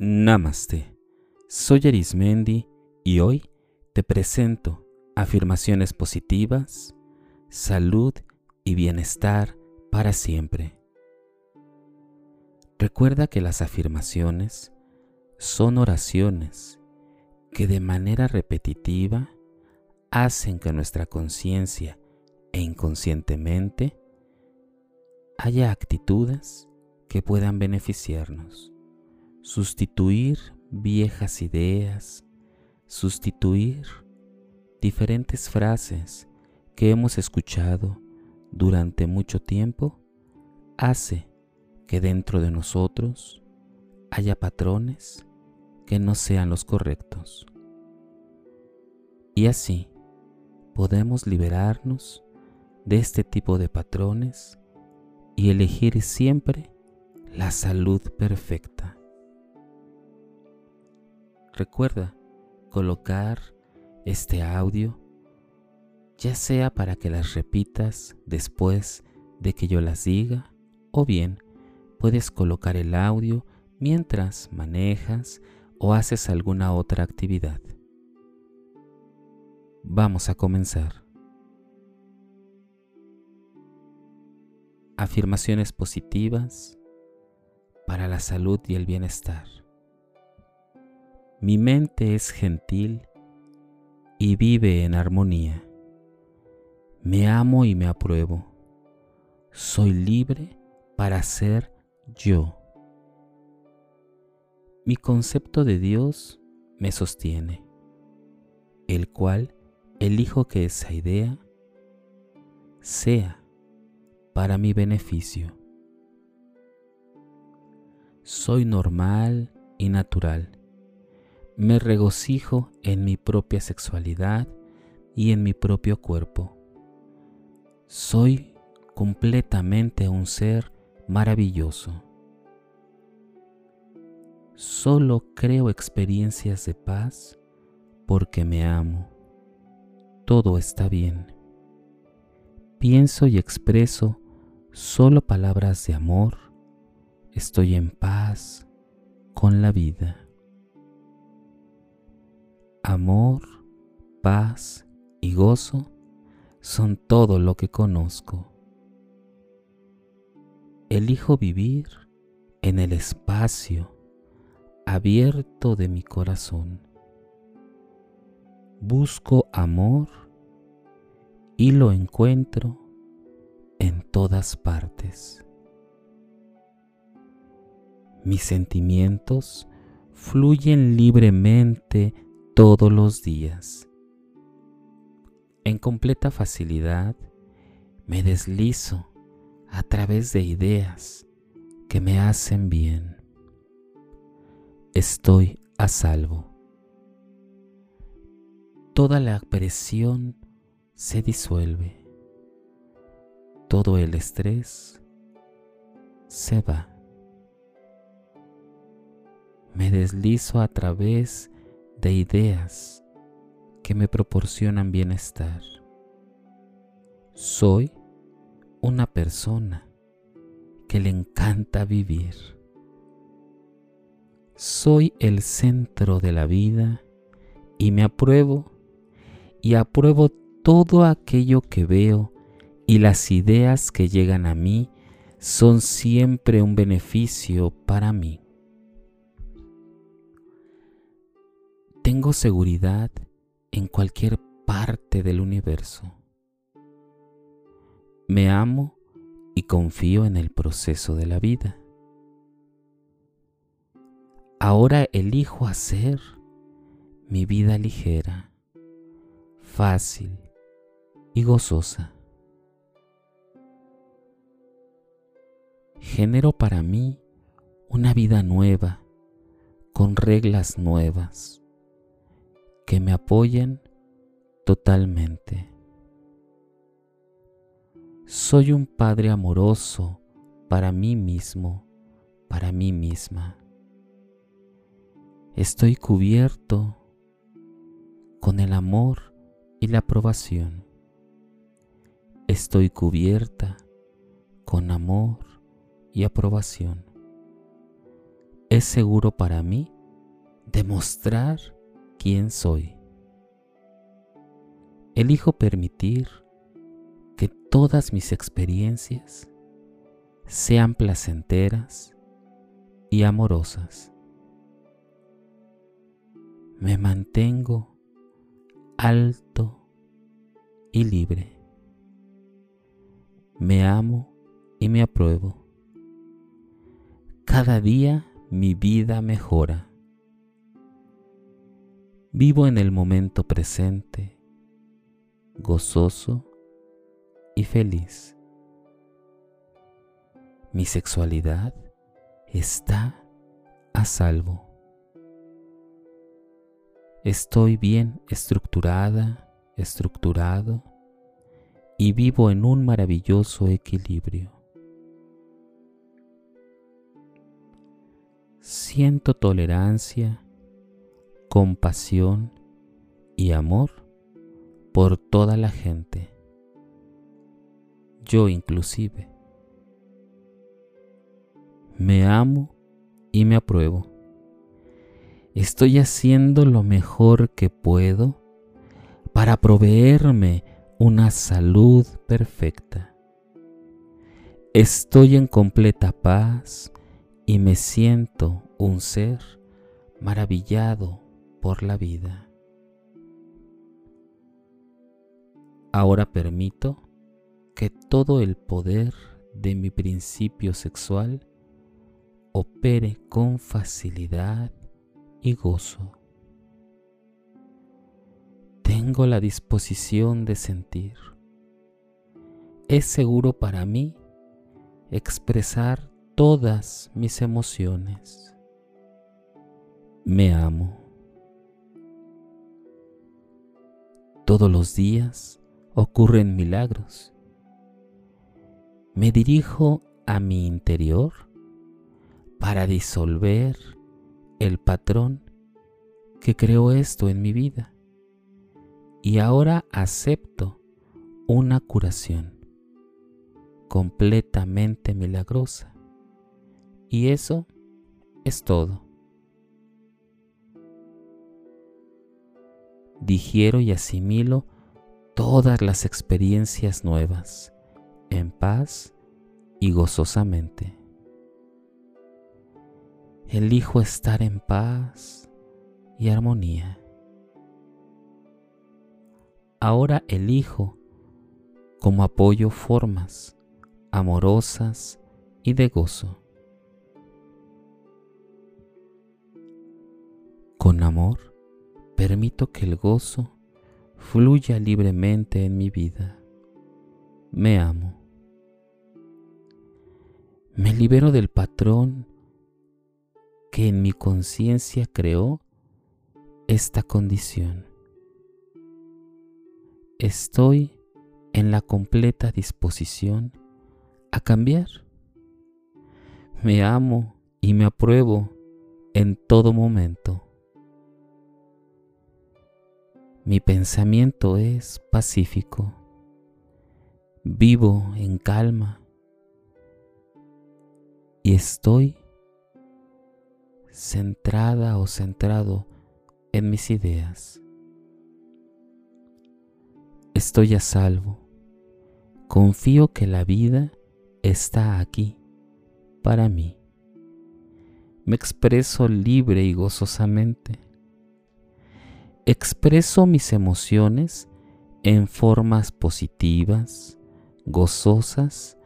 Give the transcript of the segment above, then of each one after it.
Namaste. Soy Arismendi y hoy te presento afirmaciones positivas, salud y bienestar para siempre. Recuerda que las afirmaciones son oraciones que de manera repetitiva hacen que nuestra conciencia e inconscientemente haya actitudes que puedan beneficiarnos, sustituir viejas ideas, sustituir diferentes frases que hemos escuchado durante mucho tiempo, hace que dentro de nosotros haya patrones que no sean los correctos. Y así podemos liberarnos de este tipo de patrones y elegir siempre la salud perfecta. Recuerda colocar este audio ya sea para que las repitas después de que yo las diga o bien puedes colocar el audio mientras manejas o haces alguna otra actividad. Vamos a comenzar. Afirmaciones positivas para la salud y el bienestar. Mi mente es gentil y vive en armonía. Me amo y me apruebo. Soy libre para ser yo. Mi concepto de Dios me sostiene, el cual elijo que esa idea sea para mi beneficio. Soy normal y natural me regocijo en mi propia sexualidad y en mi propio cuerpo. Soy completamente un ser maravilloso. Solo creo experiencias de paz porque me amo. Todo está bien. Pienso y expreso solo palabras de amor. Estoy en paz con la vida amor, paz y gozo son todo lo que conozco. Elijo vivir en el espacio abierto de mi corazón. Busco amor y lo encuentro en todas partes. Mis sentimientos fluyen libremente todos los días. En completa facilidad me deslizo a través de ideas que me hacen bien. Estoy a salvo. Toda la presión se disuelve. Todo el estrés se va. Me deslizo a través de ideas que me proporcionan bienestar. Soy una persona que le encanta vivir. Soy el centro de la vida y me apruebo y apruebo todo aquello que veo y las ideas que llegan a mí son siempre un beneficio para mí. Tengo seguridad en cualquier parte del universo. Me amo y confío en el proceso de la vida. Ahora elijo hacer mi vida ligera, fácil y gozosa. Genero para mí una vida nueva, con reglas nuevas que me apoyen totalmente. Soy un Padre amoroso para mí mismo, para mí misma. Estoy cubierto con el amor y la aprobación. Estoy cubierta con amor y aprobación. es seguro para mí demostrar quién soy. Elijo permitir que todas mis experiencias sean placenteras y amorosas. Me mantengo alto y libre. Me amo y me apruebo. Cada día mi vida mejora. Vivo en el momento presente, gozoso y feliz. Mi sexualidad está a salvo. Estoy bien estructurada, estructurado y vivo en un maravilloso equilibrio. Siento tolerancia, compasión y amor por toda la gente, yo inclusive. Me amo y me apruebo. Estoy haciendo lo mejor que puedo para proveerme una salud perfecta. Estoy en completa paz y me siento un ser maravillado por la vida. Ahora permito que todo el poder de mi principio sexual opere con facilidad y gozo. Tengo la disposición de sentir. Es seguro para mí expresar todas mis emociones. Me amo. Todos los días ocurren milagros. Me dirijo a mi interior para disolver el patrón que creó esto en mi vida. Y ahora acepto una curación completamente milagrosa. Y eso es todo. Digiero y asimilo todas las experiencias nuevas en paz y gozosamente. Elijo estar en paz y armonía. Ahora elijo como apoyo formas amorosas y de gozo. Con amor permito que el gozo fluya libremente en mi vida. Me amo. Me libero del patrón que en mi conciencia creó esta condición. Estoy en la completa disposición a cambiar. Me amo y me apruebo en todo momento. Mi pensamiento es pacífico. Vivo en calma y estoy centrada o centrado en mis ideas. Estoy a salvo. Confío que la vida está aquí para mí. Me expreso libre y gozosamente. Expreso mis emociones en formas positivas, gozosas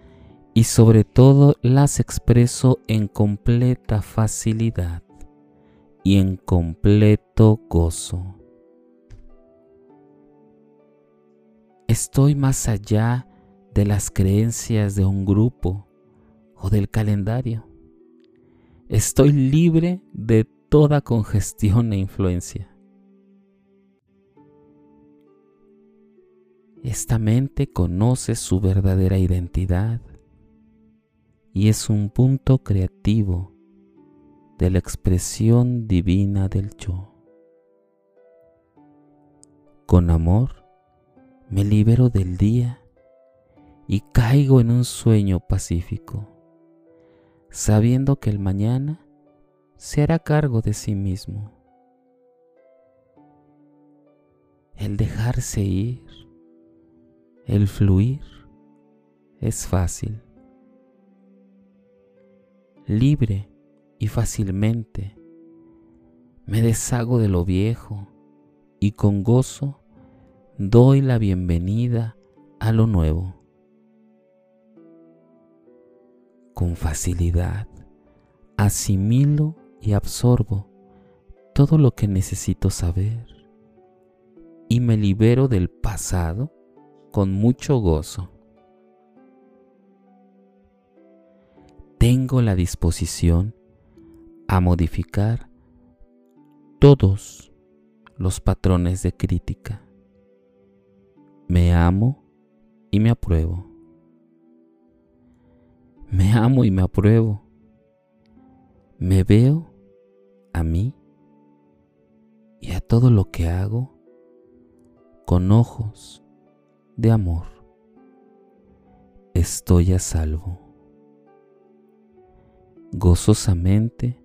y sobre todo las expreso en completa facilidad y en completo gozo. Estoy más allá de las creencias de un grupo o del calendario. Estoy libre de toda congestión e influencia. Esta mente conoce su verdadera identidad y es un punto creativo de la expresión divina del yo. Con amor me libero del día y caigo en un sueño pacífico, sabiendo que el mañana se hará cargo de sí mismo. El dejarse ir, el fluir, es fácil. Libre y fácilmente me deshago de lo viejo y con gozo doy la bienvenida a lo nuevo. Con facilidad asimilo y absorbo todo lo que necesito saber y me libero del pasado con mucho gozo. Tengo la disposición a modificar todos los patrones de crítica. Me amo y me apruebo. Me amo y me apruebo. Me veo a mí y a todo lo que hago con ojos de amor. Estoy a salvo. Gozosamente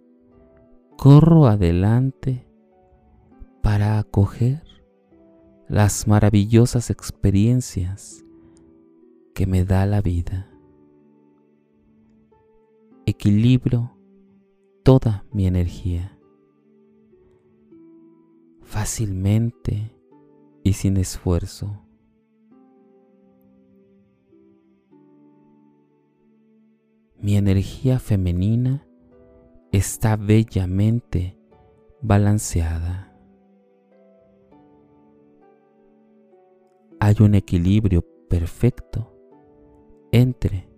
corro adelante para acoger las maravillosas experiencias que me da la vida. Equilibro toda mi energía fácilmente y sin esfuerzo. Mi energía femenina está bellamente balanceada. hay un equilibrio perfecto entre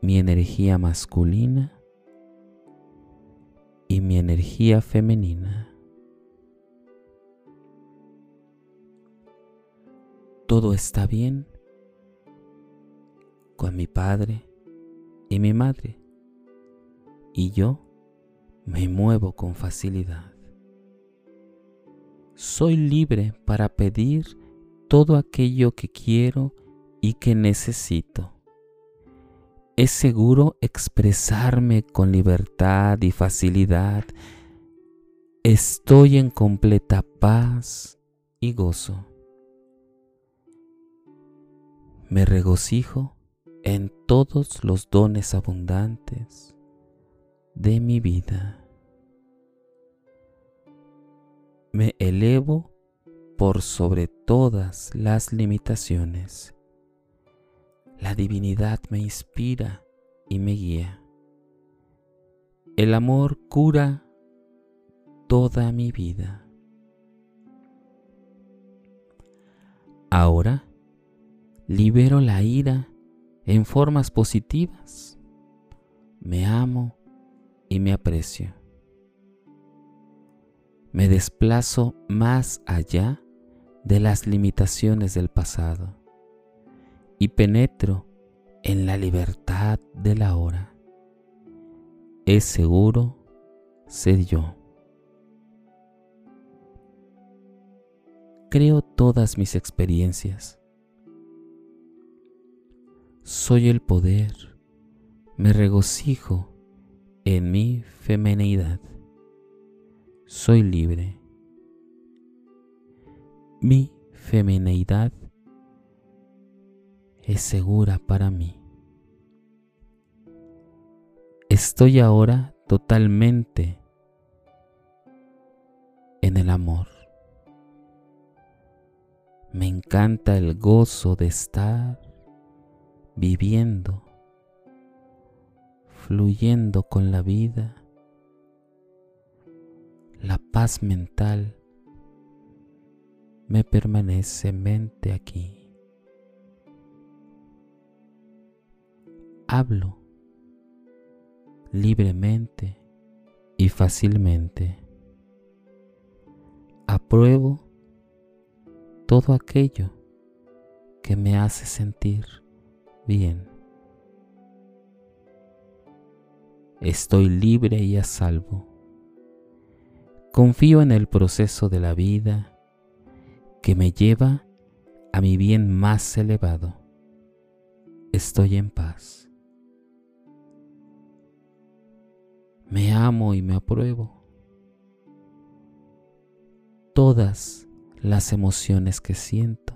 mi energía masculina y mi energía femenina. Todo está bien con mi padre y mi madre y yo me muevo con facilidad. Soy libre para pedir todo aquello que quiero y que necesito. Es seguro expresarme con libertad y facilidad. Estoy en completa paz y gozo. Me regocijo en todos los dones abundantes de mi vida. Me elevo por sobre todas las limitaciones. La divinidad me inspira y me guía. El amor cura toda mi vida. Ahora libero la ira en formas positivas. Me amo y me aprecio. Me desplazo más allá de las limitaciones del pasado y penetro en la libertad de la hora. Es seguro ser yo. Creo todas mis experiencias. Soy el poder. Me regocijo en mi femenidad. Soy libre mi femineidad es segura para mí. Estoy ahora totalmente en el amor. Me encanta el gozo de estar viviendo, fluyendo con la vida, la paz mental me permanece mente aquí. Hablo libremente y fácilmente. Apruebo todo aquello que me hace sentir bien. Estoy libre y a salvo. Confío en el proceso de la vida que me lleva a mi bien más elevado. Estoy en paz. Me amo y me apruebo. Todas las emociones que siento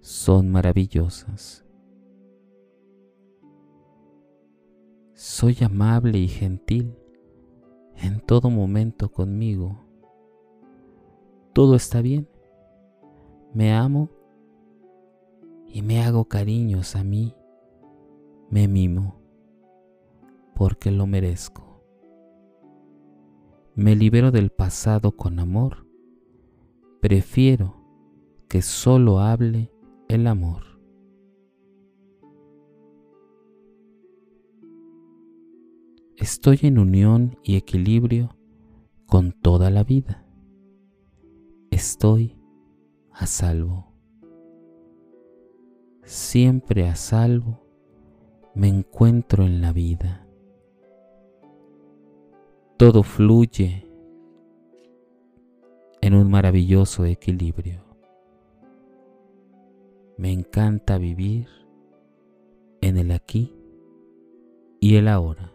son maravillosas. Soy amable y gentil en todo momento conmigo. Todo está bien. Me amo y me hago cariños a mí. Me mimo porque lo merezco. Me libero del pasado con amor. Prefiero que solo hable el amor. Estoy en unión y equilibrio con toda la vida. Estoy a salvo. Siempre a salvo me encuentro en la vida. Todo fluye en un maravilloso equilibrio. Me encanta vivir en el aquí y el ahora.